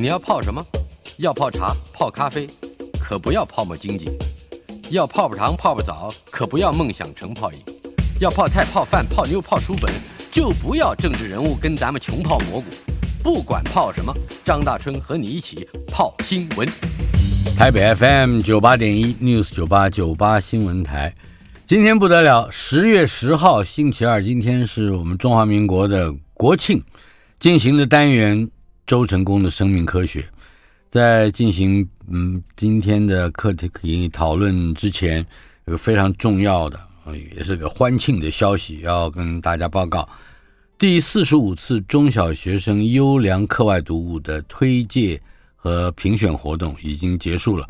你要泡什么？要泡茶、泡咖啡，可不要泡沫经济；要泡泡糖、泡泡澡，可不要梦想成泡影；要泡菜、泡饭、泡妞、泡书本，就不要政治人物跟咱们穷泡蘑菇。不管泡什么，张大春和你一起泡新闻。台北 FM 九八点一 News 九八九八新闻台，今天不得了，十月十号星期二，今天是我们中华民国的国庆，进行的单元周成功的生命科学。在进行嗯今天的课题讨论之前，有个非常重要的，也是个欢庆的消息要跟大家报告。第四十五次中小学生优良课外读物的推介和评选活动已经结束了。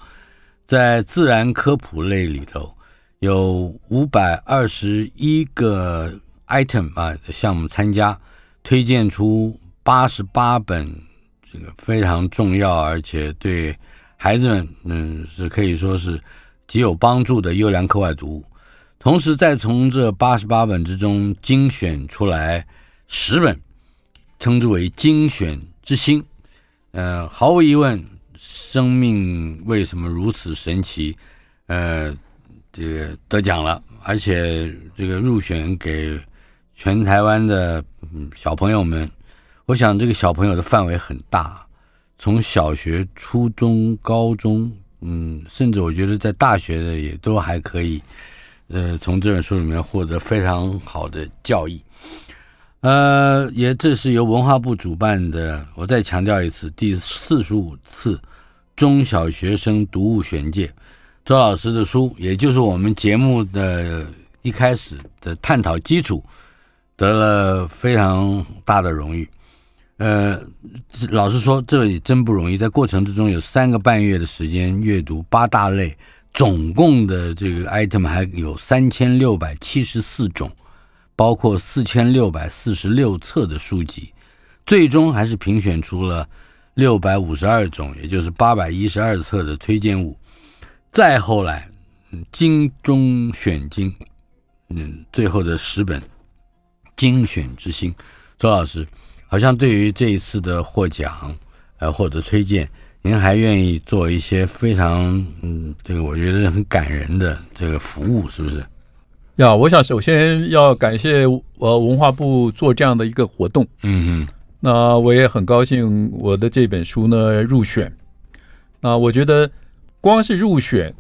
在自然科普类里头，有五百二十一个 item 啊项目参加，推荐出八十八本。这个非常重要，而且对孩子们，嗯，是可以说是极有帮助的优良课外读物。同时，再从这八十八本之中精选出来十本，称之为精选之星。呃，毫无疑问，生命为什么如此神奇？呃，这个得奖了，而且这个入选给全台湾的小朋友们。我想这个小朋友的范围很大，从小学、初中、高中，嗯，甚至我觉得在大学的也都还可以，呃，从这本书里面获得非常好的教益。呃，也这是由文化部主办的，我再强调一次，第四十五次中小学生读物选介，周老师的书，也就是我们节目的一开始的探讨基础，得了非常大的荣誉。呃，老实说，这也真不容易。在过程之中，有三个半月的时间阅读八大类，总共的这个 item 还有三千六百七十四种，包括四千六百四十六册的书籍，最终还是评选出了六百五十二种，也就是八百一十二册的推荐物。再后来，精中选精，嗯，最后的十本精选之星，周老师。好像对于这一次的获奖，呃，或者推荐，您还愿意做一些非常，嗯，这个我觉得很感人的这个服务，是不是？呀，我想首先要感谢呃文化部做这样的一个活动，嗯嗯，那我也很高兴我的这本书呢入选。那我觉得光是入选，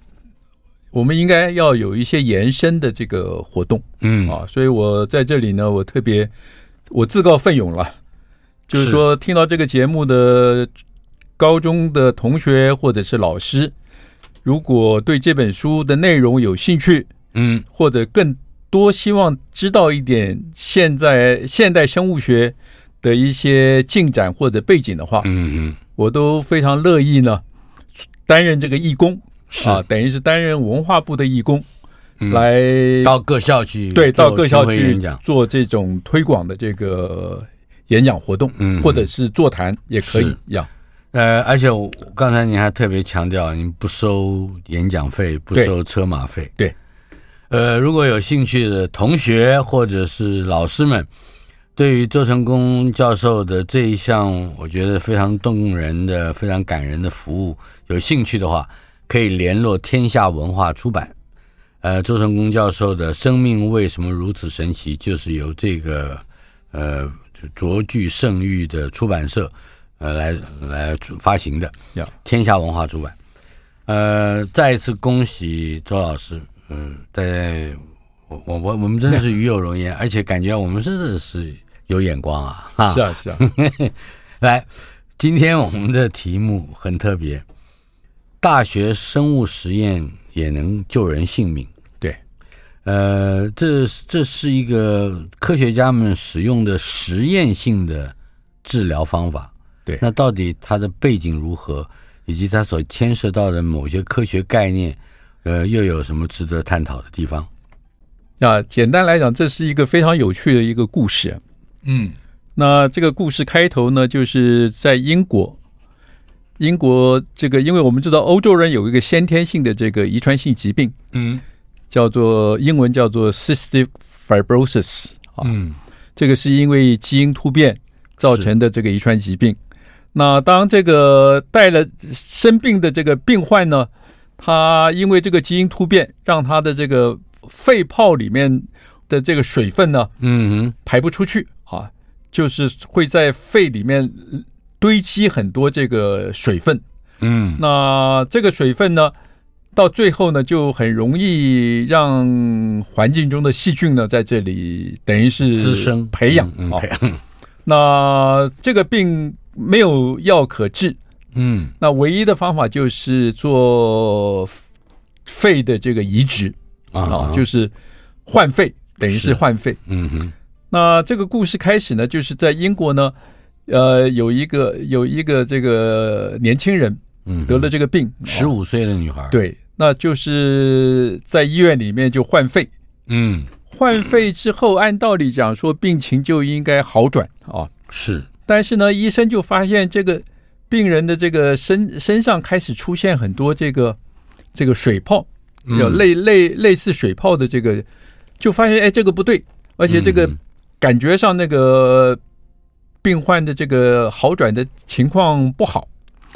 我们应该要有一些延伸的这个活动，嗯啊，所以我在这里呢，我特别我自告奋勇了。就是说，听到这个节目的高中的同学或者是老师，如果对这本书的内容有兴趣，嗯，或者更多希望知道一点现在现代生物学的一些进展或者背景的话，嗯嗯，我都非常乐意呢，担任这个义工，是。啊，等于是担任文化部的义工，来到各校去，对，到各校去做这种推广的这个。演讲活动，嗯，或者是座谈也可以要。呃，而且我刚才您还特别强调，您不收演讲费，不收车马费。对，呃，如果有兴趣的同学或者是老师们，对于周成功教授的这一项，我觉得非常动人的、非常感人的服务，有兴趣的话，可以联络天下文化出版。呃，周成功教授的《生命为什么如此神奇》，就是由这个呃。卓具盛誉的出版社，呃，来来发行的，天下文化出版。呃，再一次恭喜周老师，嗯、呃，在我我我我们真的是与有荣焉，而且感觉我们真的是有眼光啊！哈，是啊是啊。来，今天我们的题目很特别，大学生物实验也能救人性命。呃，这这是一个科学家们使用的实验性的治疗方法。对，那到底它的背景如何，以及它所牵涉到的某些科学概念，呃，又有什么值得探讨的地方？啊，简单来讲，这是一个非常有趣的一个故事。嗯，那这个故事开头呢，就是在英国，英国这个，因为我们知道欧洲人有一个先天性的这个遗传性疾病。嗯。叫做英文叫做 cystic fibrosis 啊，嗯，这个是因为基因突变造成的这个遗传疾病。那当这个带了生病的这个病患呢，他因为这个基因突变，让他的这个肺泡里面的这个水分呢，嗯，排不出去啊，就是会在肺里面堆积很多这个水分。嗯，那这个水分呢，到最后呢，就很容易让环境中的细菌呢，在这里等于是滋生培养啊。那这个病没有药可治，嗯，那唯一的方法就是做肺的这个移植啊，就是换肺，等于是换肺。嗯哼。那这个故事开始呢，就是在英国呢，呃，有一个有一个这个年轻人。得了这个病，十五岁的女孩，对，那就是在医院里面就换肺，嗯，换肺之后，按道理讲说病情就应该好转啊，是，但是呢，医生就发现这个病人的这个身身上开始出现很多这个这个水泡，有类类类似水泡的这个，就发现哎，这个不对，而且这个感觉上那个病患的这个好转的情况不好。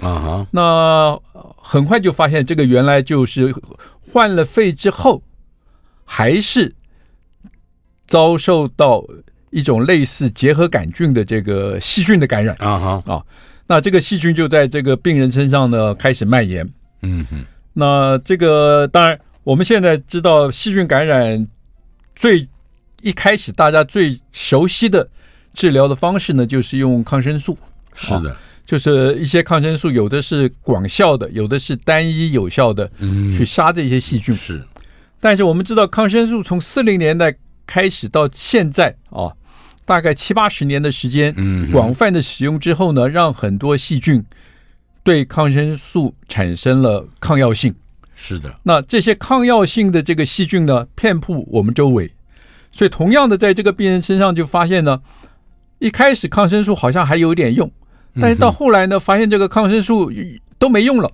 啊哈！那很快就发现，这个原来就是换了肺之后，还是遭受到一种类似结核杆菌的这个细菌的感染。啊哈！啊，那这个细菌就在这个病人身上呢开始蔓延。嗯哼。那这个当然，我们现在知道细菌感染最一开始大家最熟悉的治疗的方式呢，就是用抗生素。是的。就是一些抗生素，有的是广效的，有的是单一有效的，嗯去杀这些细菌。是，但是我们知道，抗生素从四零年代开始到现在啊，大概七八十年的时间，广泛的使用之后呢，让很多细菌对抗生素产生了抗药性。是的，那这些抗药性的这个细菌呢，遍布我们周围，所以同样的，在这个病人身上就发现呢，一开始抗生素好像还有点用。但是到后来呢，发现这个抗生素都没用了，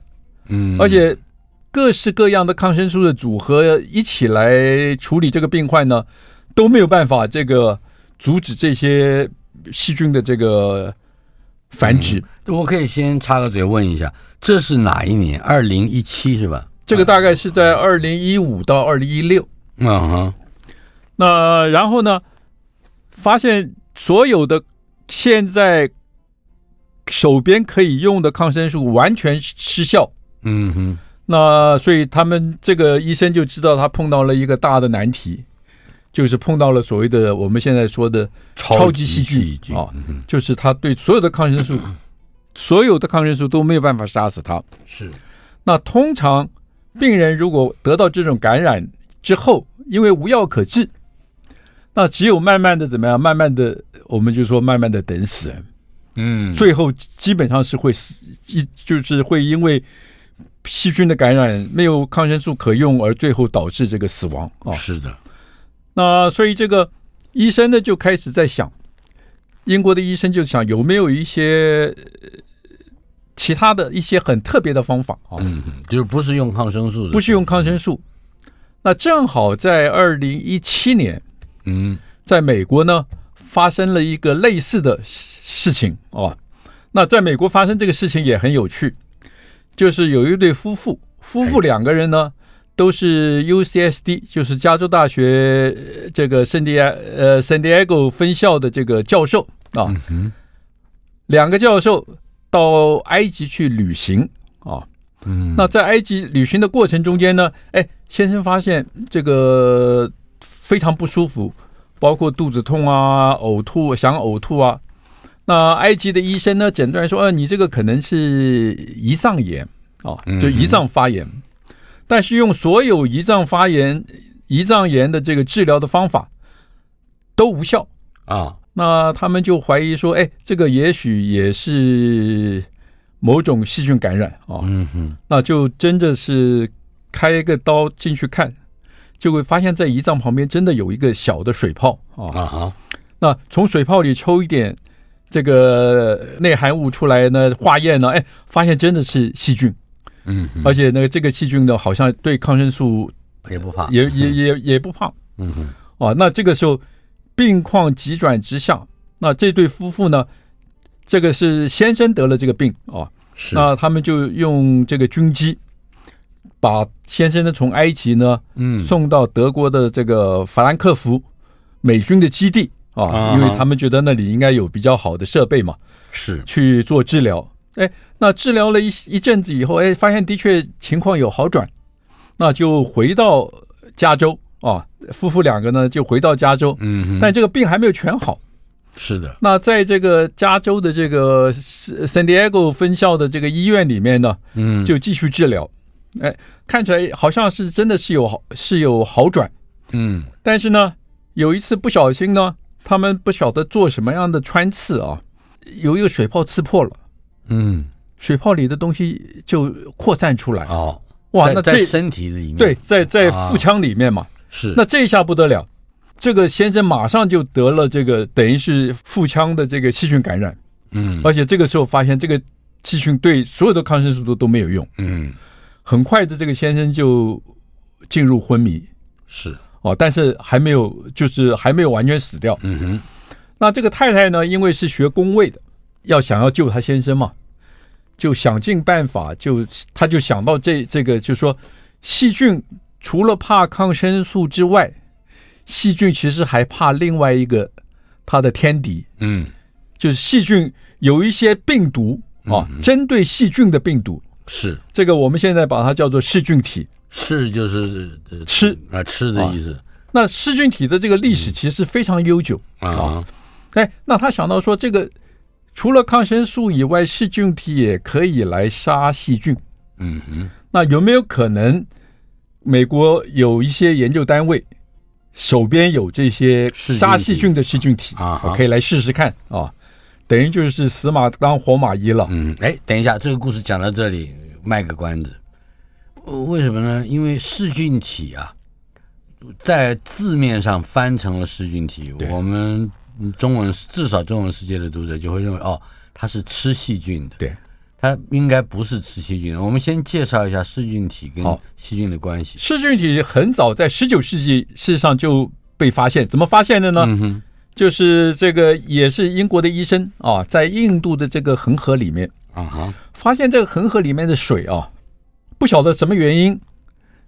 嗯，而且各式各样的抗生素的组合一起来处理这个病患呢，都没有办法这个阻止这些细菌的这个繁殖。嗯，我可以先插个嘴问一下，这是哪一年？二零一七是吧？这个大概是在二零一五到二零一六。嗯哼，那然后呢，发现所有的现在。手边可以用的抗生素完全失效，嗯哼，那所以他们这个医生就知道他碰到了一个大的难题，就是碰到了所谓的我们现在说的超级细菌啊，就是他对所有的抗生素，所有的抗生素都没有办法杀死他。是，那通常病人如果得到这种感染之后，因为无药可治，那只有慢慢的怎么样？慢慢的，我们就说慢慢的等死。嗯，最后基本上是会死，一就是会因为细菌的感染，没有抗生素可用，而最后导致这个死亡啊。是的，那所以这个医生呢就开始在想，英国的医生就想有没有一些其他的一些很特别的方法啊？嗯，就不是用抗生素的，不是用抗生素。那正好在二零一七年，嗯，在美国呢发生了一个类似的。事情哦，那在美国发生这个事情也很有趣，就是有一对夫妇，夫妇两个人呢都是 UCSD，就是加州大学这个圣地呃圣地亚哥分校的这个教授啊，两个教授到埃及去旅行啊，嗯，那在埃及旅行的过程中间呢，哎，先生发现这个非常不舒服，包括肚子痛啊、呕吐、想呕吐啊。那埃及的医生呢，诊断说，呃，你这个可能是胰脏炎啊，就胰脏发炎。但是用所有胰脏发炎、胰脏炎的这个治疗的方法都无效啊。那他们就怀疑说，哎，这个也许也是某种细菌感染啊。嗯哼，那就真的是开一个刀进去看，就会发现，在胰脏旁边真的有一个小的水泡啊。啊，那从水泡里抽一点。这个内含物出来呢，化验呢，哎，发现真的是细菌，嗯，而且那个这个细菌呢，好像对抗生素也不怕，也也也也不怕，嗯哼，哦，那这个时候病况急转直下，那这对夫妇呢，这个是先生得了这个病啊，是。那他们就用这个军机把先生呢从埃及呢，嗯，送到德国的这个法兰克福美军的基地啊，因为他们觉得那里应该有比较好的设备嘛，是。去做治疗。哎，那治疗了一一阵子以后，哎，发现的确情况有好转，那就回到加州啊，夫妇两个呢就回到加州，嗯，但这个病还没有全好。是的，那在这个加州的这个 San Diego 分校的这个医院里面呢，嗯，就继续治疗。哎，看起来好像是真的是有好是有好转，嗯，但是呢，有一次不小心呢，他们不晓得做什么样的穿刺啊，有一个水泡刺破了。嗯，水泡里的东西就扩散出来。哦，哇，那这身体里面。对，在在腹腔里面嘛，是。那这一下不得了，这个先生马上就得了这个等于是腹腔的这个细菌感染，嗯，而且这个时候发现这个细菌对所有的抗生素都都没有用，嗯，很快的这个先生就进入昏迷，是。哦，但是还没有就是还没有完全死掉，嗯哼，那这个太太呢，因为是学工位的。要想要救他先生嘛，就想尽办法，就他就想到这这个，就说细菌除了怕抗生素之外，细菌其实还怕另外一个它的天敌，嗯，就是细菌有一些病毒啊，针对细菌的病毒是这个，我们现在把它叫做噬菌体，噬就是吃啊吃的意思。那噬菌体的这个历史其实非常悠久啊，哎，那他想到说这个。除了抗生素以外，噬菌体也可以来杀细菌。嗯哼，那有没有可能美国有一些研究单位手边有这些杀细菌的噬菌体啊？我可以来试试看啊。等于就是死马当活马医了。嗯，哎，等一下，这个故事讲到这里，卖个关子。为什么呢？因为噬菌体啊，在字面上翻成了噬菌体，我们。中文至少中文世界的读者就会认为哦，它是吃细菌的。对，它应该不是吃细菌的。我们先介绍一下噬菌体跟细菌的关系。噬菌体很早在十九世纪事实上就被发现，怎么发现的呢？就是这个也是英国的医生啊，在印度的这个恒河里面啊哈，发现这个恒河里面的水啊，不晓得什么原因，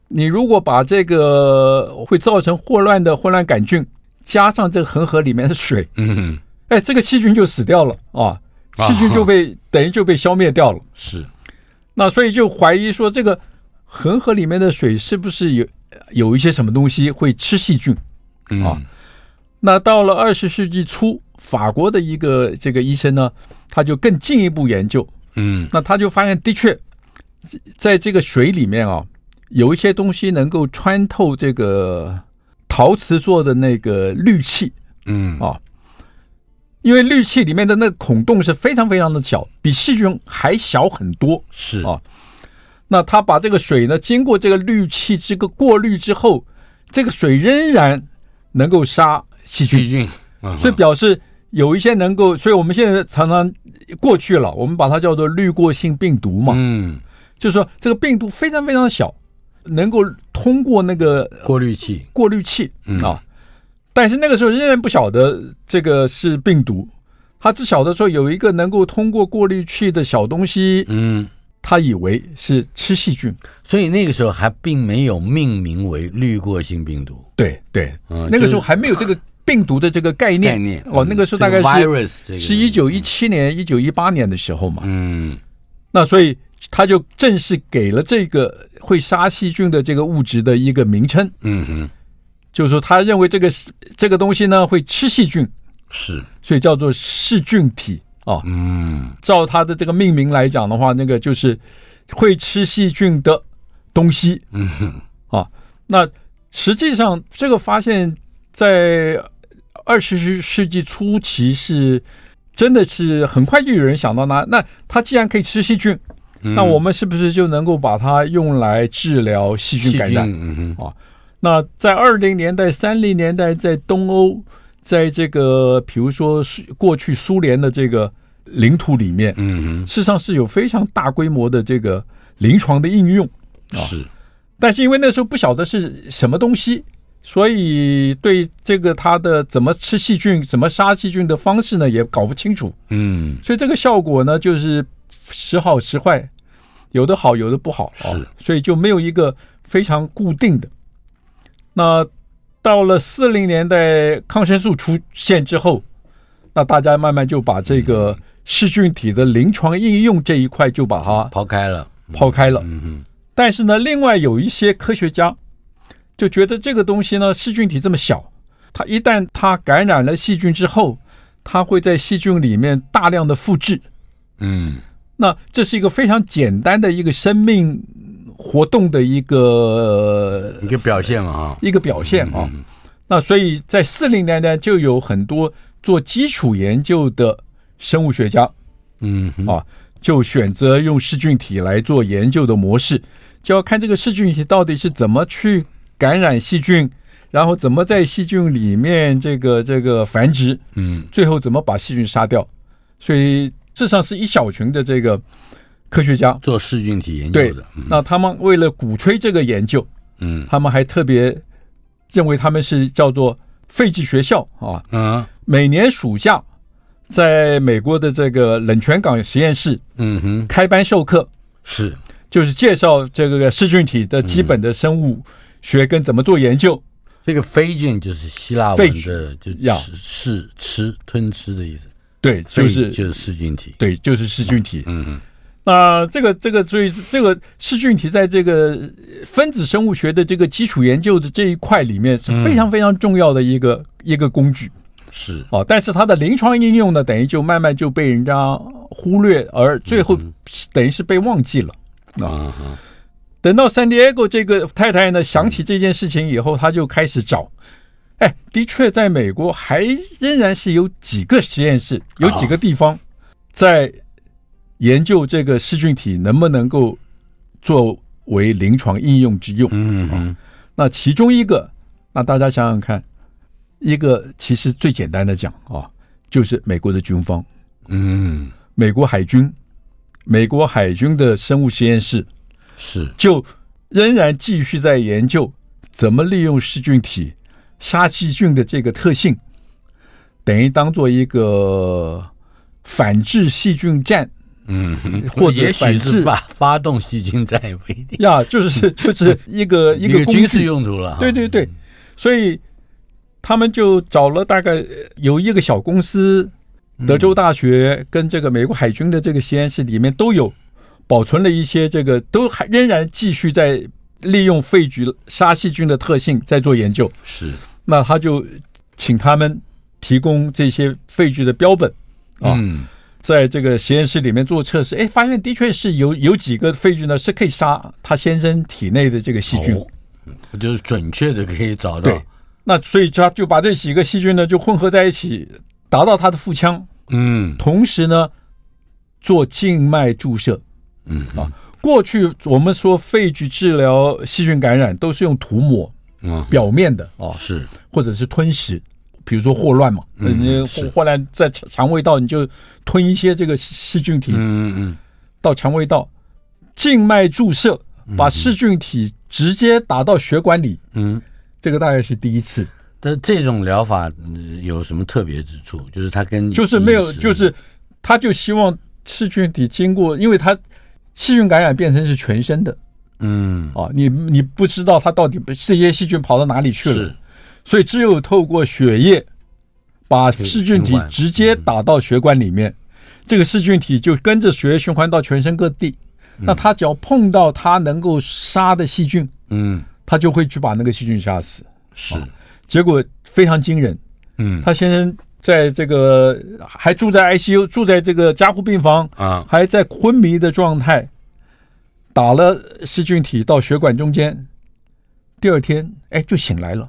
你如果把这个会造成霍乱的霍乱杆菌。加上这个恒河里面的水，嗯，哎，这个细菌就死掉了啊，细菌就被等于就被消灭掉了。是，那所以就怀疑说，这个恒河里面的水是不是有有一些什么东西会吃细菌啊？那到了二十世纪初，法国的一个这个医生呢，他就更进一步研究，嗯，那他就发现的确，在这个水里面啊，有一些东西能够穿透这个。陶瓷做的那个滤器，嗯啊，因为氯气里面的那个孔洞是非常非常的小，比细菌还小很多，是啊。那他把这个水呢，经过这个氯气这个过滤之后，这个水仍然能够杀细菌，细菌，所以表示有一些能够，所以我们现在常常过去了，我们把它叫做滤过性病毒嘛，嗯，就是说这个病毒非常非常小。能够通过那个过滤器，过滤器嗯。啊，但是那个时候仍然不晓得这个是病毒，他只晓得说有一个能够通过过滤器的小东西，嗯，他以为是吃细菌，所以那个时候还并没有命名为滤过性病毒。对对，那个时候还没有这个病毒的这个概念。概念哦，那个时候大概是是一九一七年、一九一八年的时候嘛。嗯，那所以。他就正式给了这个会杀细菌的这个物质的一个名称，嗯哼，就是说他认为这个这个东西呢会吃细菌，是，所以叫做噬菌体啊。嗯，照他的这个命名来讲的话，那个就是会吃细菌的东西，嗯哼，啊，那实际上这个发现，在二十世纪初期是真的是很快就有人想到那，那他既然可以吃细菌。那我们是不是就能够把它用来治疗细菌感染？嗯啊，那在二零年代、三零年代，在东欧，在这个比如说过去苏联的这个领土里面，嗯，事实上是有非常大规模的这个临床的应用。是，但是因为那时候不晓得是什么东西，所以对这个它的怎么吃细菌、怎么杀细菌的方式呢，也搞不清楚。嗯，所以这个效果呢，就是时好时坏，有的好，有的不好。是，所以就没有一个非常固定的。那到了四零年代，抗生素出现之后，那大家慢慢就把这个噬菌体的临床应用这一块就把它抛开了，抛开了。嗯嗯。但是呢，另外有一些科学家就觉得这个东西呢，噬菌体这么小，它一旦它感染了细菌之后，它会在细菌里面大量的复制。嗯，那这是一个非常简单的一个生命活动的一个一个表现嘛，哈，一个表现啊。嗯、那所以在四零年代就有很多做基础研究的生物学家，嗯啊，就选择用噬菌体来做研究的模式。就要看这个噬菌体到底是怎么去感染细菌，然后怎么在细菌里面这个这个繁殖，嗯，最后怎么把细菌杀掉。所以，事实上是一小群的这个科学家做噬菌体研究的。对，那他们为了鼓吹这个研究，嗯，他们还特别认为他们是叫做废弃学校啊，嗯，每年暑假在美国的这个冷泉港实验室，嗯哼，开班授课是。就是介绍这个噬菌体的基本的生物学跟怎么做研究。这个肺菌就是希腊文的，就吃吃吃吞吃的意思。对，就是就是噬菌体。对，就是噬菌体。嗯嗯。那这个这个，所以这个噬菌体在这个分子生物学的这个基础研究的这一块里面是非常非常重要的一个一个工具。是哦，但是它的临床应用呢，等于就慢慢就被人家忽略，而最后等于是被忘记了。啊，等到 San Diego 这个太太呢想起这件事情以后，她就开始找。哎，的确，在美国还仍然是有几个实验室，有几个地方在研究这个噬菌体能不能够作为临床应用之用。嗯嗯。那其中一个，那大家想想看，一个其实最简单的讲啊，就是美国的军方，嗯，美国海军。美国海军的生物实验室是就仍然继续在研究怎么利用噬菌体杀细菌的这个特性，等于当做一个反制细菌战，嗯，或者反制发发动细菌战也不一定呀，就是就是一个 一个军事用途了。对对对，所以他们就找了大概有一个小公司。德州大学跟这个美国海军的这个实验室里面都有保存了一些这个，都还仍然继续在利用肺菌杀细菌的特性在做研究。是，那他就请他们提供这些肺菌的标本啊，在这个实验室里面做测试，哎，发现的确是有有几个肺菌呢是可以杀他先生体内的这个细菌，就是准确的可以找到。对，那所以他就把这几个细菌呢就混合在一起，达到他的腹腔。嗯，同时呢，做静脉注射。嗯啊，过去我们说肺局治疗细菌感染都是用涂抹，嗯，表面的啊，是。或者是吞食，比如说霍乱嘛，嗯，你霍乱在肠胃道你就吞一些这个细菌体，嗯嗯，到肠胃道，静脉注射把细菌体直接打到血管里，嗯，这个大概是第一次。但这种疗法有什么特别之处？就是它跟就是没有，就是他就希望细菌体经过，因为它细菌感染变成是全身的，嗯。啊，你你不知道它到底这些细菌跑到哪里去了，是，所以只有透过血液把细菌体直接打到血管里面，这个细菌体就跟着血液循环到全身各地，那它只要碰到它能够杀的细菌，嗯，它就会去把那个细菌杀死，是。结果非常惊人，嗯，他先生在这个还住在 ICU，住在这个加护病房啊，还在昏迷的状态，打了噬菌体到血管中间，第二天哎就醒来了，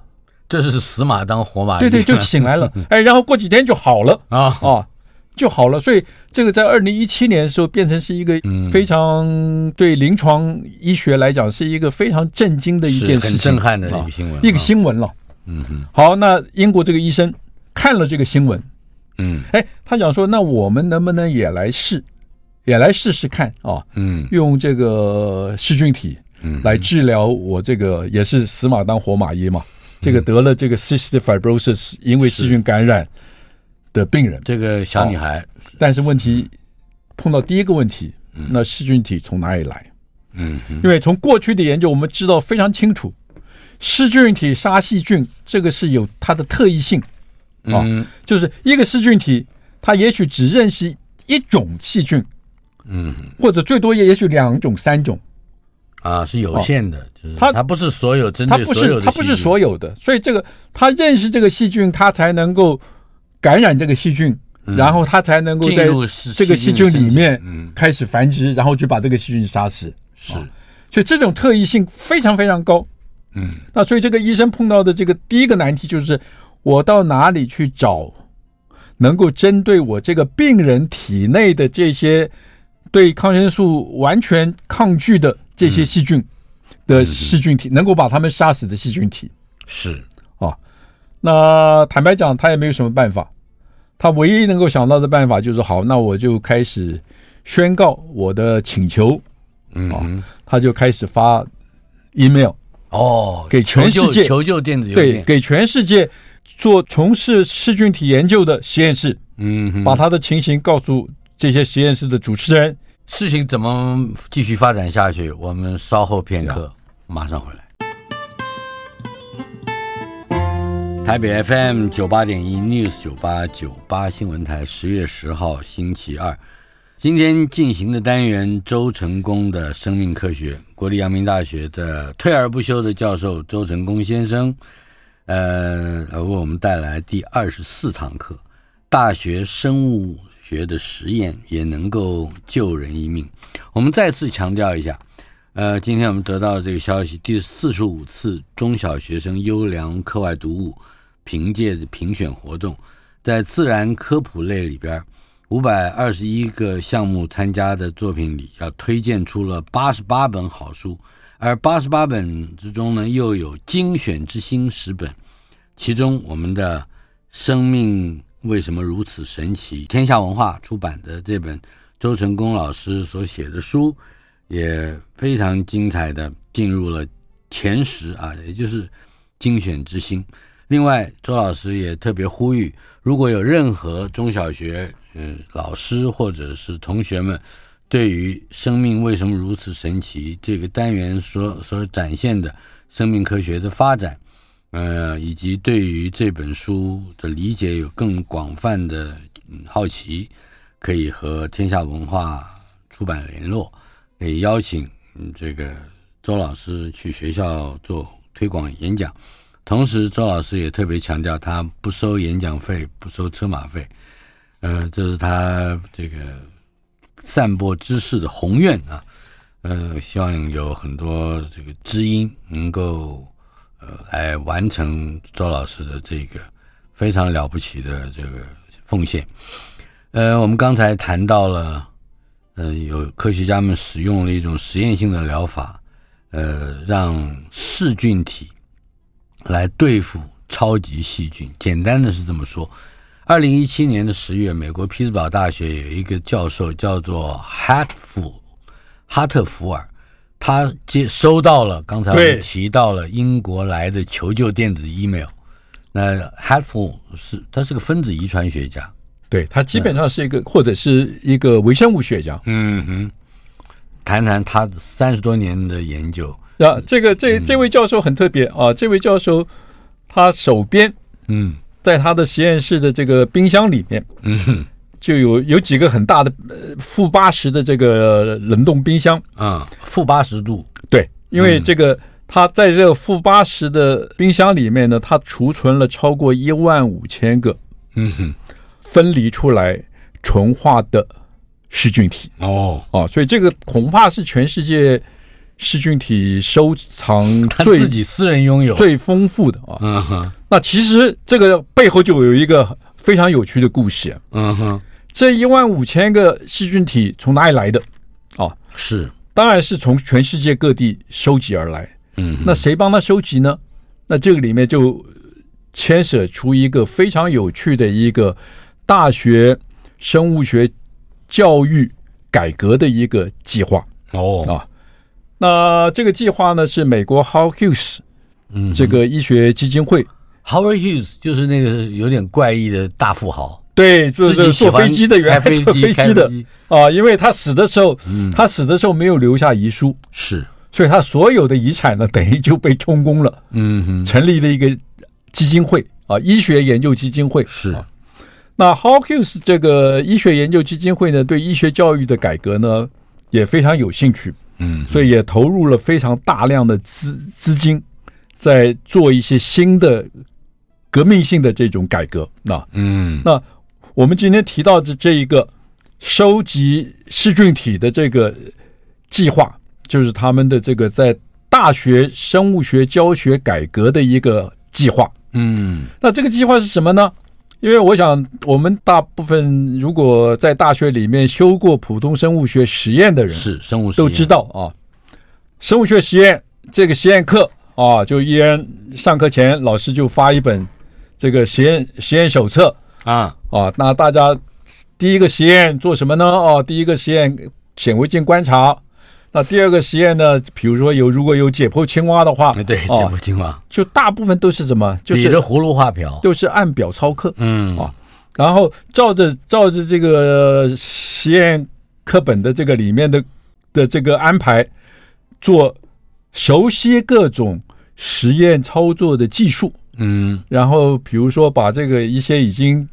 这是死马当活马医，对对，就醒来了，哎，然后过几天就好了。啊。啊就好了，所以这个在二零一七年的时候变成是一个非常对临床医学来讲是一个非常震惊的一件事情，很震撼的一个新闻，一个新闻了。嗯哼，好，那英国这个医生看了这个新闻，嗯，哎，他讲说，那我们能不能也来试，也来试试看啊？嗯，用这个噬菌体，嗯，来治疗我这个也是死马当活马医嘛，这个得了这个 cystic fibrosis，因为细菌感染的病人，这个小女孩。但是问题碰到第一个问题，那噬菌体从哪里来？嗯，因为从过去的研究我们知道非常清楚，噬菌体杀细菌这个是有它的特异性啊，就是一个噬菌体，它也许只认识一种细菌，嗯，或者最多也也许两种、三种。啊，是有限的，就是它它不是所有针对它不是它不是所有的，所以这个它认识这个细菌，它才能够感染这个细菌，然后它才能够在这个细菌里面开始繁殖，然后就把这个细菌杀死。是，所以这种特异性非常非常高。嗯，那所以这个医生碰到的这个第一个难题就是，我到哪里去找能够针对我这个病人体内的这些对抗生素完全抗拒的。这些细菌的细菌体能够把他们杀死的细菌体。是。啊，那坦白讲，他也没有什么办法，他唯一能够想到的办法就是好，那我就开始宣告我的请求，嗯，他就开始发 email 哦，给全世界。求救电子邮件，对，给全世界做从事噬菌体研究的实验室，嗯，把他的情形告诉这些实验室的主持人。事情怎么继续发展下去？我们稍后片刻，马上回来。台北 FM 九八点一 News 九八九八新闻台，十月十号星期二，今天进行的单元周成功的生命科学，国立阳明大学的退而不休的教授周成功先生，呃，为我们带来第二十四堂课，大学生物。学的实验也能够救人一命。我们再次强调一下，呃，今天我们得到这个消息，第四十五次中小学生优良课外读物凭借评选活动，在自然科普类里边，五百二十一个项目参加的作品里，要推荐出了八十八本好书，而八十八本之中呢，又有精选之星十本，其中我们的生命。为什么如此神奇？天下文化出版的这本周成功老师所写的书，也非常精彩的进入了前十啊，也就是精选之星。另外，周老师也特别呼吁，如果有任何中小学嗯老师或者是同学们，对于生命为什么如此神奇这个单元所所展现的生命科学的发展。呃，以及对于这本书的理解有更广泛的好奇，可以和天下文化出版联络，可以邀请这个周老师去学校做推广演讲。同时，周老师也特别强调，他不收演讲费，不收车马费。呃，这是他这个散播知识的宏愿啊。呃，希望有很多这个知音能够。呃，来完成周老师的这个非常了不起的这个奉献。呃，我们刚才谈到了，呃，有科学家们使用了一种实验性的疗法，呃，让噬菌体来对付超级细菌。简单的是这么说：二零一七年的十月，美国匹兹堡大学有一个教授叫做哈夫哈特福尔。他接收到了刚才我们提到了英国来的求救电子 email，那 Hatfull 是他是个分子遗传学家，对他基本上是一个或者是一个微生物学家。嗯哼，谈谈他三十多年的研究。啊，这个这这位教授很特别啊，这位教授他手边嗯，在他的实验室的这个冰箱里面嗯哼。就有有几个很大的呃负八十的这个冷冻冰箱。啊，负八十度。对，因为这个它在这个负八十的冰箱里面呢，它储存了超过一万五千个嗯哼。分离出来纯化的噬菌体。哦。哦，所以这个恐怕是全世界噬菌体收藏最自己私人拥有最丰富的啊。嗯哼，那其实这个背后就有一个非常有趣的故事。嗯哼。这一万五千个细菌体从哪里来的？哦，是，当然是从全世界各地收集而来。嗯，那谁帮他收集呢？那这个里面就牵涉出一个非常有趣的一个大学生物学教育改革的一个计划。哦，啊，那这个计划呢是美国 Howard Hughes 嗯，这个医学基金会。Howard Hughes 就是那个有点怪异的大富豪，对，就是坐飞机的，原来坐飞机的。啊，因为他死的时候，嗯，他死的时候没有留下遗书，是，所以他所有的遗产呢，等于就被充公了，嗯哼，成立了一个基金会啊，医学研究基金会。是。那 Howard Hughes 这个医学研究基金会呢，对医学教育的改革呢也非常有兴趣，嗯，所以也投入了非常大量的资资金，在做一些新的。革命性的这种改革，那嗯，那我们今天提到的这一个收集细菌体的这个计划，就是他们的这个在大学生物学教学改革的一个计划。嗯，那这个计划是什么呢？因为我想，我们大部分如果在大学里面修过普通生物学实验的人，是都知道啊，生物学实验这个实验课啊，就依然上课前老师就发一本。这个实验实验手册啊啊，那大家第一个实验做什么呢？哦，第一个实验显微镜观察。那第二个实验呢？比如说有如果有解剖青蛙的话，对，解剖青蛙就大部分都是什么？就是葫芦画瓢，都是按表操课。嗯啊，然后照着照着这个实验课本的这个里面的的这个安排，做熟悉各种实验操作的技术。嗯，然后比如说把这个一些已经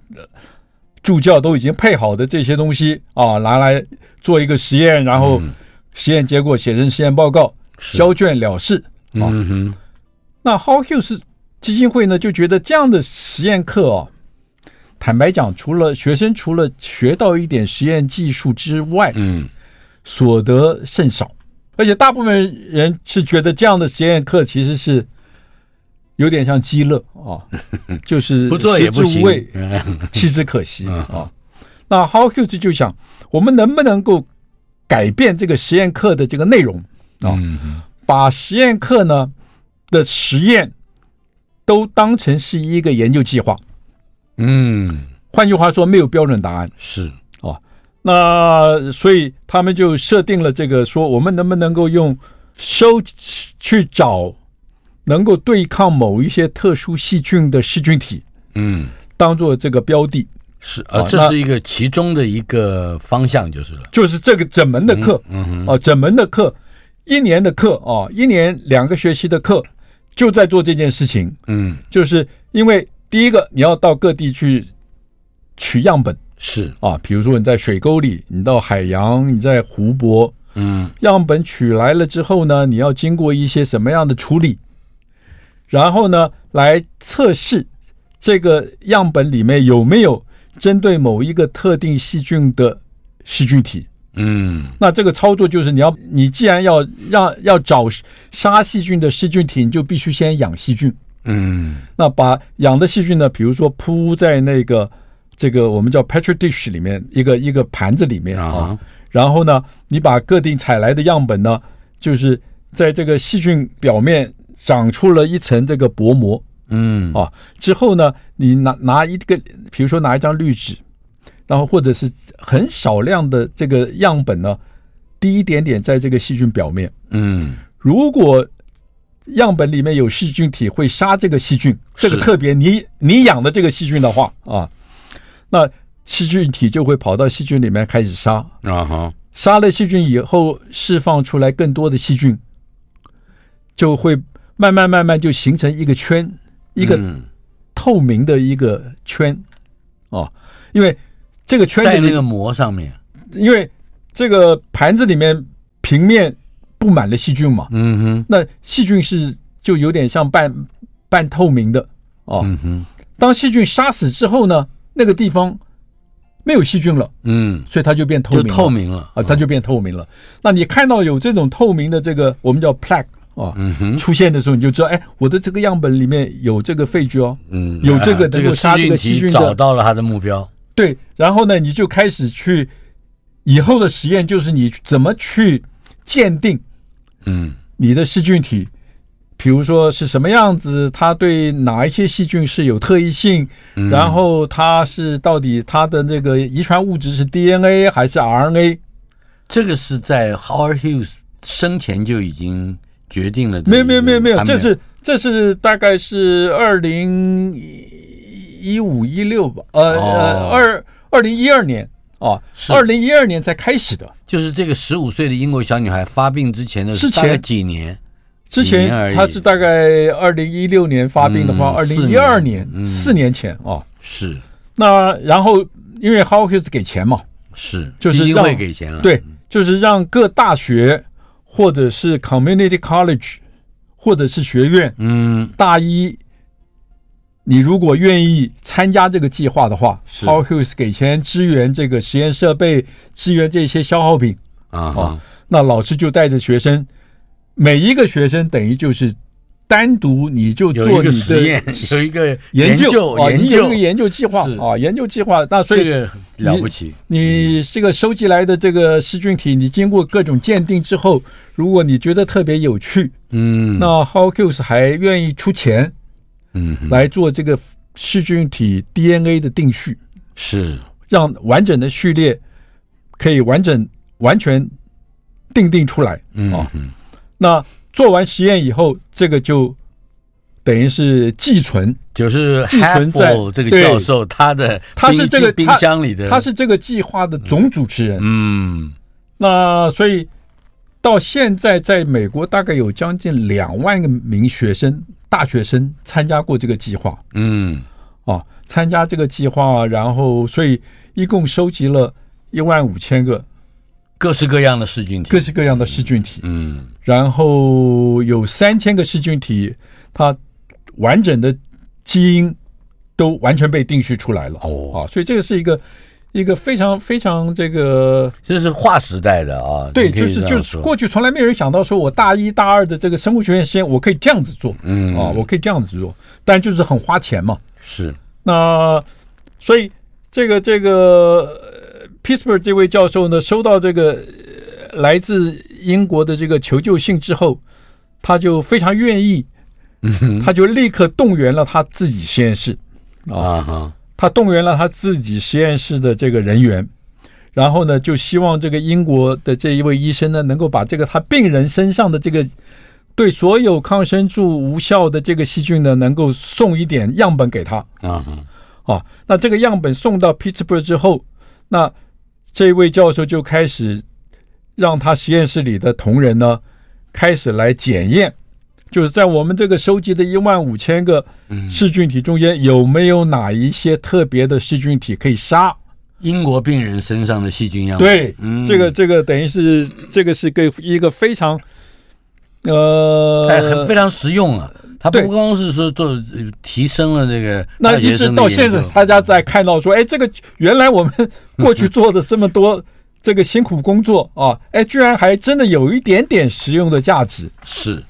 助教都已经配好的这些东西啊，拿来做一个实验，然后实验结果写成实验报告，交卷了事啊。那 Howard Hughes 基金会呢就觉得这样的实验课啊，坦白讲，除了学生除了学到一点实验技术之外，嗯，所得甚少，而且大部分人是觉得这样的实验课其实是。有点像鸡肋啊，就是不做也不行，弃之可惜啊。那 Howard Hughes 就想，我们能不能够改变这个实验课的这个内容啊？把实验课呢的实验都当成是一个研究计划。嗯，换句话说，没有标准答案是啊。那所以他们就设定了这个，说我们能不能够用收去找。能够对抗某一些特殊细菌的细菌体，嗯，当做这个标的，是啊，这是一个其中的一个方向，就是了，就是这个整门的课，嗯哦，整门的课，一年的课啊，一年两个学期的课，就在做这件事情，嗯，就是因为第一个你要到各地去取样本，是。啊，比如说你在水沟里，你到海洋，你在湖泊，嗯，样本取来了之后呢，你要经过一些什么样的处理？然后呢，来测试这个样本里面有没有针对某一个特定细菌的细菌体。嗯，那这个操作就是你要，你既然要让要找杀细菌的细菌体，你就必须先养细菌。嗯，那把养的细菌呢，比如说铺在那个这个我们叫 petri dish 里面一个一个盘子里面啊，然后呢，你把各地采来的样本呢，就是在这个细菌表面。长出了一层这个薄膜，嗯。啊，之后呢，你拿拿一个，比如说拿一张滤纸，然后或者是很少量的这个样本呢，滴一点点在这个细菌表面，嗯，如果样本里面有细菌体会杀这个细菌，这个特别你你养的这个细菌的话啊，那细菌体就会跑到细菌里面开始杀，啊哈，杀了细菌以后释放出来更多的细菌，就会。慢慢慢慢就形成一个圈，一个透明的一个圈，嗯、哦，因为这个圈在那个膜上面，因为这个盘子里面平面布满了细菌嘛，嗯哼，那细菌是就有点像半半透明的哦，嗯哼，当细菌杀死之后呢，那个地方没有细菌了，嗯，所以它就变透明了，透明了。啊，它就变透明了。嗯、那你看到有这种透明的这个，我们叫 plaque。啊，嗯哼，出现的时候你就知道，哎，我的这个样本里面有这个废菌哦，嗯，有这个能够杀这个细菌，找到了它的目标。对，然后呢，你就开始去以后的实验，就是你怎么去鉴定，嗯，你的细菌体，比如说是什么样子，它对哪一些细菌是有特异性，然后它是到底它的那个遗传物质是 DNA 还是 RNA？这个是在 Howard Hughes 生前就已经。决定了，没有没有没有没有，这是这是大概是二零一五一六吧，呃、哦、呃，二二零一二年哦，二零一二年才开始的，就是这个十五岁的英国小女孩发病之前的之前。几年？之前她是大概二零一六年发病的话，二零一二年四年前哦，是。那然后因为 Hughes 给钱嘛，是，就是因为给钱了，对，就是让各大学或者是 Community College 或者是学院，嗯，大一，你如果愿意参加这个计划的话，Howard Hughes 给钱支援这个实验设备，支援这些消耗品。啊，啊，那老师就带着学生。每一个学生等于就是单独你就做你的实验，有一个研究啊，你有一个研究。计划啊，研究计划。那所以这个了不起，你这个收集来的这个细菌体，你经过各种鉴定之后，如果你觉得特别有趣，嗯，那 Hughes 还愿意出钱，嗯，来做这个细菌体 DNA 的定序，是。让完整的序列可以完整完全定定出来，嗯。那做完实验以后，这个就等于是寄存，就是寄存在这个教授他的他是这个冰箱里的，他是这个计划的总主持人。嗯，那所以到现在，在美国大概有将近两万个名学生、大学生参加过这个计划。嗯，啊，参加这个计划，然后所以一共收集了一万五千个。各式各样的细菌体，各式各样的细菌体，嗯，然后有三千个细菌体，它完整的基因都完全被定序出来了，哦，啊，所以这个是一个一个非常非常这个，这是划时代的啊，对，就是就是过去从来没有人想到说我大一大二的这个生物学院实验我可以这样子做，嗯，啊，我可以这样子做，但就是很花钱嘛，是，那所以这个这个。Pittsburgh 这位教授呢，收到这个来自英国的这个求救信之后，他就非常愿意，他就立刻动员了他自己实验室。啊，他动员了他自己实验室的这个人员，然后呢，就希望这个英国的这一位医生呢，能够把这个他病人身上的这个对所有抗生素无效的这个细菌呢，能够送一点样本给他。啊，啊，那这个样本送到 Pittsburgh 之后，那这位教授就开始让他实验室里的同仁呢，开始来检验，就是在我们这个收集的一万五千个细菌体中间，有没有哪一些特别的细菌体可以杀英国病人身上的细菌样本？对，嗯、这个这个等于是这个是个一个非常呃，很非常实用啊。他不光是说做提升了这个，那一直到现在，大家在看到说，哎，这个原来我们过去做的这么多 这个辛苦工作啊，哎，居然还真的有一点点实用的价值。是，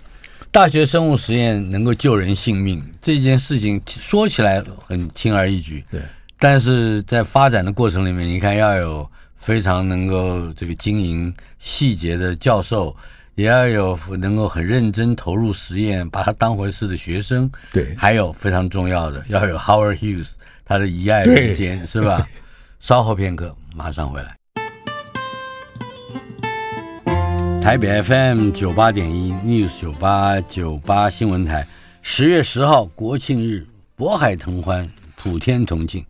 大学生物实验能够救人性命这件事情说起来很轻而易举，对，但是在发展的过程里面，你看要有非常能够这个经营细节的教授。也要有能够很认真投入实验，把它当回事的学生。对，还有非常重要的，要有 Howard Hughes 他的遗爱人间，是吧？稍后片刻，马上回来。台北 FM 九八点一 News 九八九八新闻台，十月十号国庆日，渤海同欢，普天同庆。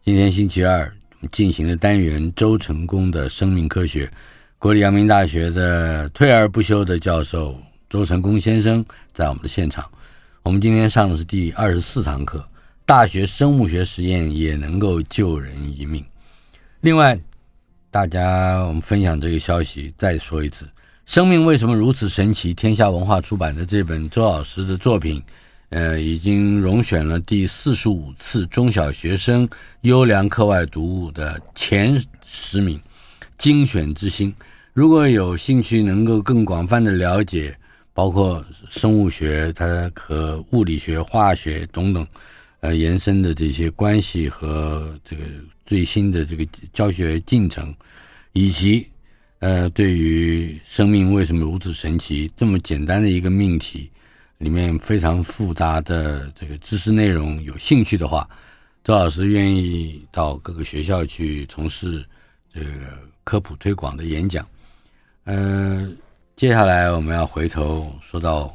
今天星期二进行的单元，周成功的生命科学。国立阳明大学的退而不休的教授周成功先生在我们的现场。我们今天上的是第二十四堂课，大学生物学实验也能够救人一命。另外，大家我们分享这个消息，再说一次：生命为什么如此神奇？天下文化出版的这本周老师的作品，呃，已经荣选了第四十五次中小学生优良课外读物的前十名，精选之星。如果有兴趣能够更广泛的了解，包括生物学它和物理学、化学等等，呃，延伸的这些关系和这个最新的这个教学进程，以及呃，对于生命为什么如此神奇这么简单的一个命题里面非常复杂的这个知识内容，有兴趣的话，周老师愿意到各个学校去从事这个科普推广的演讲。嗯、呃，接下来我们要回头说到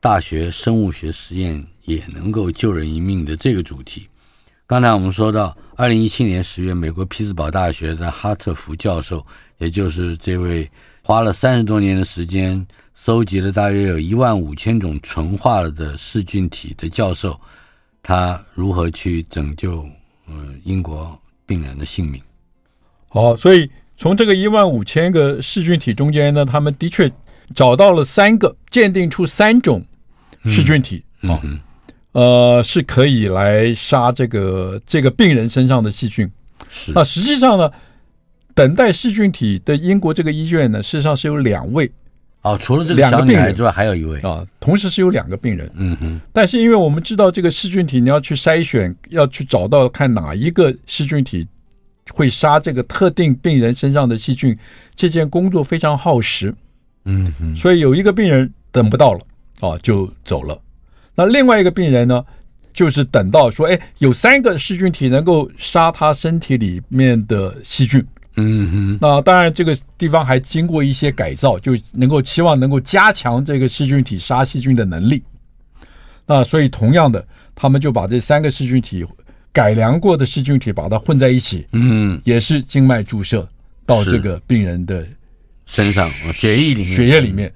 大学生物学实验也能够救人一命的这个主题。刚才我们说到，二零一七年十月，美国匹兹堡大学的哈特福教授，也就是这位花了三十多年的时间，搜集了大约有一万五千种纯化了的噬菌体的教授，他如何去拯救呃英国病人的性命？好，所以从这个一万五千个噬菌体中间呢，他们的确找到了三个，鉴定出三种噬菌体啊。嗯嗯呃，是可以来杀这个这个病人身上的细菌。是。那实际上呢，等待噬菌体的英国这个医院呢，事实上是有两位。哦，除了这个两个病人之外，还有一位啊，同时是有两个病人。嗯哼。但是因为我们知道这个噬菌体，你要去筛选，要去找到看哪一个噬菌体会杀这个特定病人身上的细菌，这件工作非常耗时。嗯哼。所以有一个病人等不到了，啊，就走了。那另外一个病人呢，就是等到说，哎，有三个噬菌体能够杀他身体里面的细菌，嗯哼。那当然，这个地方还经过一些改造，就能够期望能够加强这个噬菌体杀细菌的能力。那所以，同样的，他们就把这三个噬菌体改良过的噬菌体把它混在一起，嗯，也是静脉注射到这个病人的身上，血液里面，血液里面，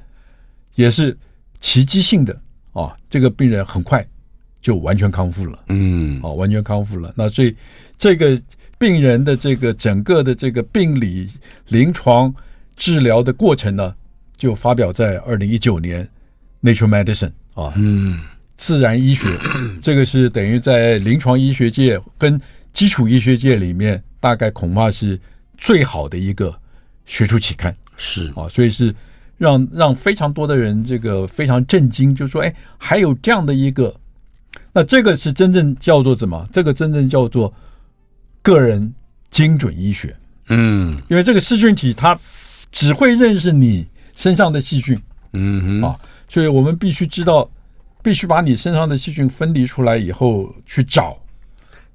也是奇迹性的。啊，这个病人很快就完全康复了。嗯，啊，完全康复了。那所以这个病人的这个整个的这个病理临床治疗的过程呢，就发表在二零一九年《Nature Medicine》啊，嗯，自然医学。这个是等于在临床医学界跟基础医学界里面，大概恐怕是最好的一个学术期刊。是啊，所以是。让让非常多的人这个非常震惊，就说：“哎，还有这样的一个，那这个是真正叫做什么？这个真正叫做个人精准医学。嗯，因为这个噬菌体它只会认识你身上的细菌，嗯哼啊，所以我们必须知道，必须把你身上的细菌分离出来以后去找。”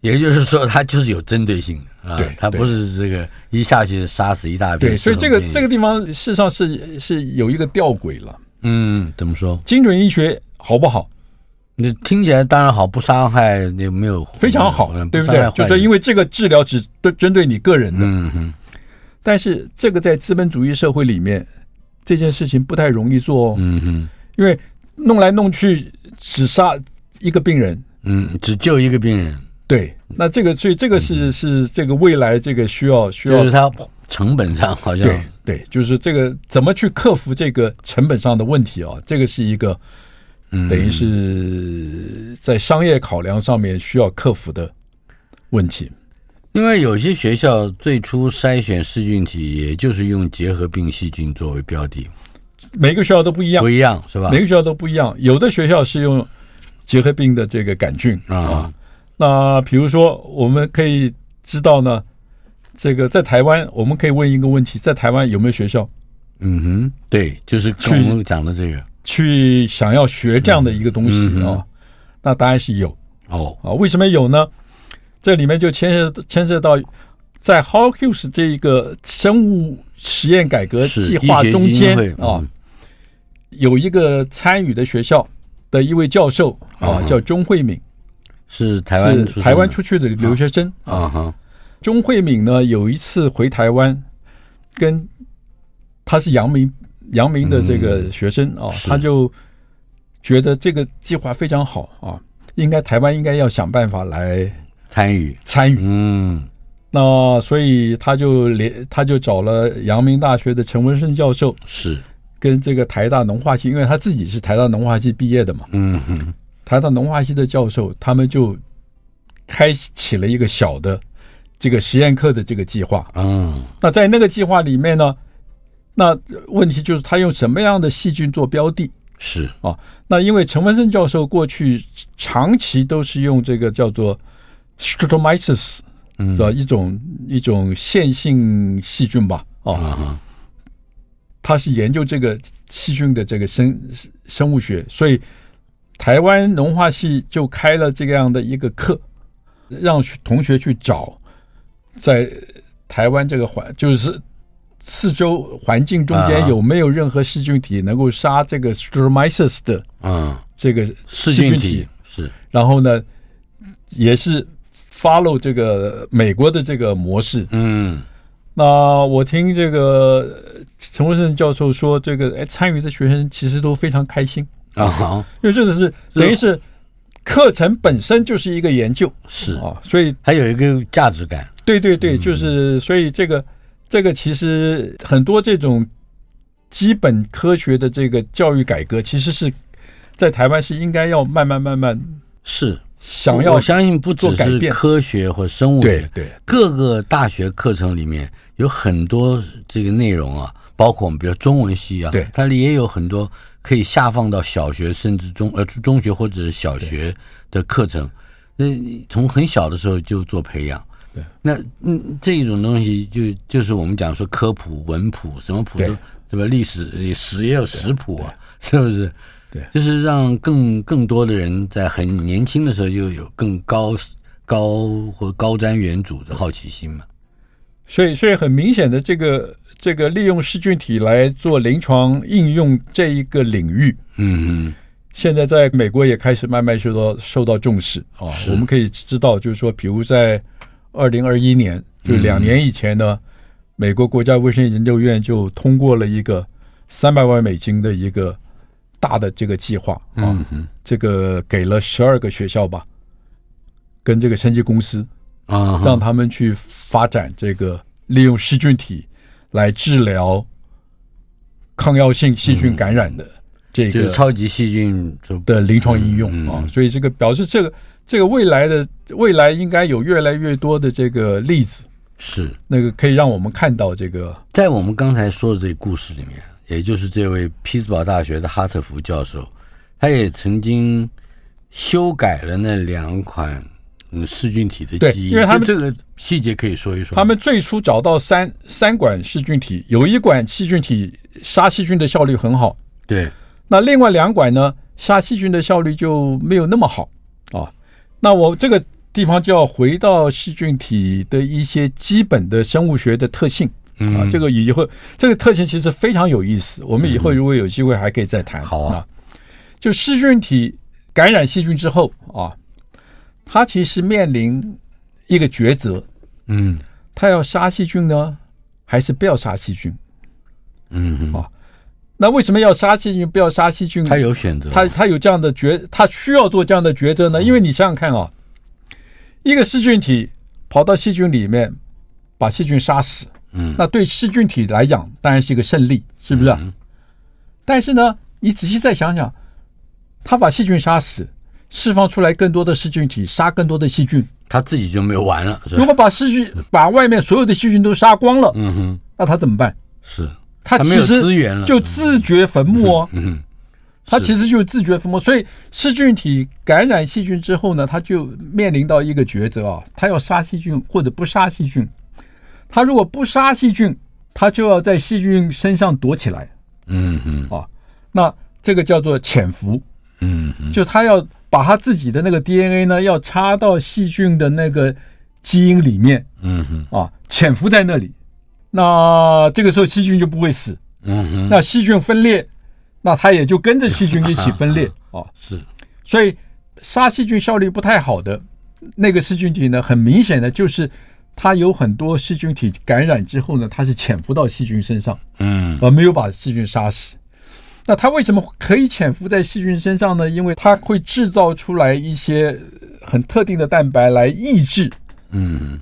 也就是说，它就是有针对性的啊，它不是这个一下去杀死一大片。对，所以这个这个地方事实上是是有一个吊诡了。嗯，怎么说？精准医学好不好？你听起来当然好，不伤害你没有？非常好，对不对？就是因为这个治疗只对针对你个人的。嗯哼。但是这个在资本主义社会里面，这件事情不太容易做哦。嗯哼。因为弄来弄去只杀一个病人，嗯，只救一个病人。对，那这个所以这个是是这个未来这个需要需要，就是它成本上好像对对，就是这个怎么去克服这个成本上的问题啊？这个是一个等于是在商业考量上面需要克服的问题。因为有些学校最初筛选噬菌体，也就是用结核病细菌作为标的，每个学校都不一样，不一样是吧？每个学校都不一样，有的学校是用结核病的这个杆菌啊。那比如说，我们可以知道呢，这个在台湾，我们可以问一个问题：在台湾有没有学校？嗯哼，对，就是跟我们讲的这个，去想要学这样的一个东西啊、嗯嗯哦？那答案是有哦啊？为什么有呢？这里面就牵涉牵涉到在 Howard 这一个生物实验改革计划中间啊、嗯，有一个参与的学校的一位教授啊，叫钟慧敏。是台湾是台湾出去的留学生啊。哈。钟慧敏呢，有一次回台湾，跟他是阳明阳明的这个学生啊，他就觉得这个计划非常好啊，应该台湾应该要想办法来参与。参与。嗯，那所以他就连他就找了阳明大学的陈文胜教授，是跟这个台大农化系，因为他自己是台大农化系毕业的嘛。嗯哼。台大农化系的教授，他们就开启了一个小的这个实验课的这个计划。嗯，那在那个计划里面呢，那问题就是他用什么样的细菌做标的？是啊，那因为陈文胜教授过去长期都是用这个叫做 Streptomyces，是吧？一种一种线性细菌吧？啊，他是研究这个细菌的这个生生物学，所以。台湾农化系就开了这样的一个课，让同学去找在台湾这个环，就是四周环境中间有没有任何细菌体能够杀这个 Streptomyces 的嗯这个细菌体。是，然后呢也是 follow 这个美国的这个模式。嗯，那我听这个陈文胜教授说，这个哎参与的学生其实都非常开心。啊，好，因为这个是等于是课程本身就是一个研究。是。啊，所以还有一个价值感，对对对，就是所以这个。这个其实很多这种基本科学的这个教育改革，其实是在台湾是应该要慢慢慢慢是想要。我相信不只是科学或生物学，对对，各个大学课程里面有很多这个内容啊，包括我们比如中文系啊，对，它里也有很多可以下放到小学甚至中呃中学或者是小学的课程，那从很小的时候就做培养。对，那嗯，这一种东西就就是我们讲说科普文普，什么普都什么历史史也有史谱啊，是不是？对，就是让更更多的人在很年轻的时候就有更高高或高瞻远瞩的好奇心嘛。所以，所以很明显的，这个这个利用噬菌体来做临床应用这一个领域，嗯嗯，现在在美国也开始慢慢受到受到重视啊。我们可以知道，就是说，比如在二零二一年，就两年以前呢，嗯、美国国家卫生研究院就通过了一个三百万美金的一个大的这个计划啊，嗯、这个给了十二个学校吧，跟这个生技公司啊，让他们去发展这个利用细菌体来治疗抗药性细菌感染的这个、超级细菌的临床应用啊，所以这个表示这个。这个未来的未来应该有越来越多的这个例子，是那个可以让我们看到这个。在我们刚才说的这个故事里面，也就是这位匹兹堡大学的哈特福教授，他也曾经修改了那两款嗯噬菌体的基因，因为他们这个细节可以说一说。他们最初找到三三管噬菌体，有一管细菌体杀细菌的效率很好，对，那另外两管呢，杀细菌的效率就没有那么好啊。那我这个地方就要回到细菌体的一些基本的生物学的特性啊，这个以后这个特性其实非常有意思，我们以后如果有机会还可以再谈。好啊，就噬菌体感染细菌之后啊，它其实面临一个抉择，嗯，它要杀细菌呢，还是不要杀细菌？嗯啊。那为什么要杀细菌？不要杀细菌？他有选择，他他有这样的抉，他需要做这样的抉择呢？因为你想想看啊，一个噬菌体跑到细菌里面，把细菌杀死，嗯，那对细菌体来讲当然是一个胜利，是不是？但是呢，你仔细再想想，他把细菌杀死，释放出来更多的细菌体，杀更多的细菌，他自己就没有完了。如果把细菌 把外面所有的细菌都杀光了，嗯哼，那他怎么办？是。他其实就自掘坟墓哦，嗯，他其实就是自掘坟墓。所以细菌体感染细菌之后呢，他就面临到一个抉择啊，他要杀细菌或者不杀细菌。他如果不杀细菌，他就要在细菌身上躲起来，嗯哼，啊，那这个叫做潜伏，嗯哼，就他要把他自己的那个 DNA 呢，要插到细菌的那个基因里面，嗯哼，啊，潜伏在那里。那这个时候细菌就不会死，嗯哼，那细菌分裂，那它也就跟着细菌一起分裂。啊。是，所以杀细菌效率不太好的那个细菌体呢，很明显的就是它有很多细菌体感染之后呢，它是潜伏到细菌身上，嗯，而没有把细菌杀死。那它为什么可以潜伏在细菌身上呢？因为它会制造出来一些很特定的蛋白来抑制，嗯，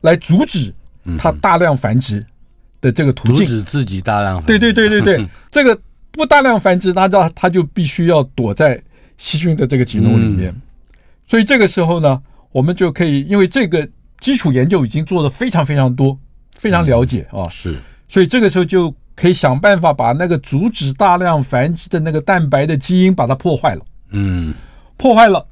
来阻止。它大量繁殖的这个途径，阻止自己大量繁殖。对对对对对，这个不大量繁殖，它它它就必须要躲在细菌的这个 genomes 里面。所以这个时候呢，我们就可以，因为这个基础研究已经做的非常非常多，非常了解啊。是，所以这个时候就可以想办法把那个阻止大量繁殖的那个蛋白的基因把它破坏了。嗯，破坏了，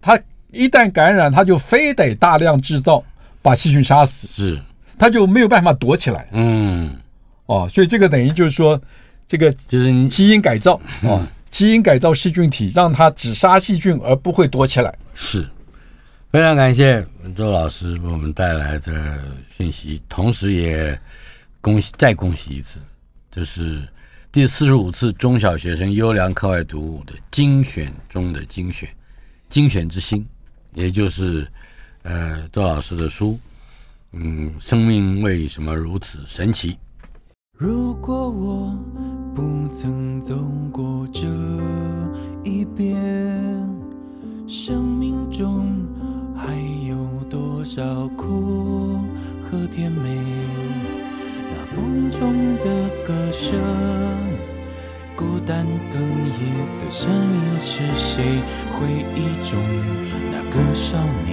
它一旦感染，它就非得大量制造，把细菌杀死。是。它就没有办法躲起来，嗯，哦，所以这个等于就是说，这个就是基因改造啊，基因改造细菌体，让它只杀细菌而不会躲起来。是，非常感谢周老师为我们带来的讯息，同时也恭喜再恭喜一次，这是第四十五次中小学生优良课外读物的精选中的精选，精选之星，也就是呃周老师的书，嗯，生命为什么如此神奇？如果我不曾走过这一边，生命中还有多少苦和甜美？那风中的歌声，孤单哽咽的声音是谁？回忆中那个少年。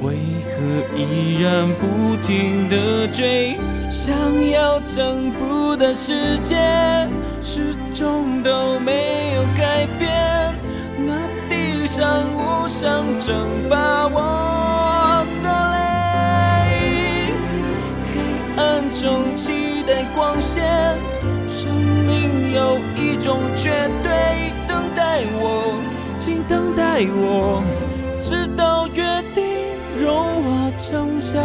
为何依然不停地追？想要征服的世界，始终都没有改变。那地上无声蒸发我的泪，黑暗中期待光线。生命有一种绝对，等待我，请等待我，直到约定。融化成沙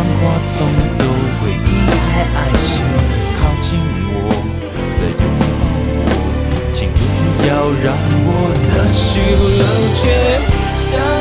浪花冲走回忆，还爱谁靠近我，再拥抱我，请不要让我的心冷却。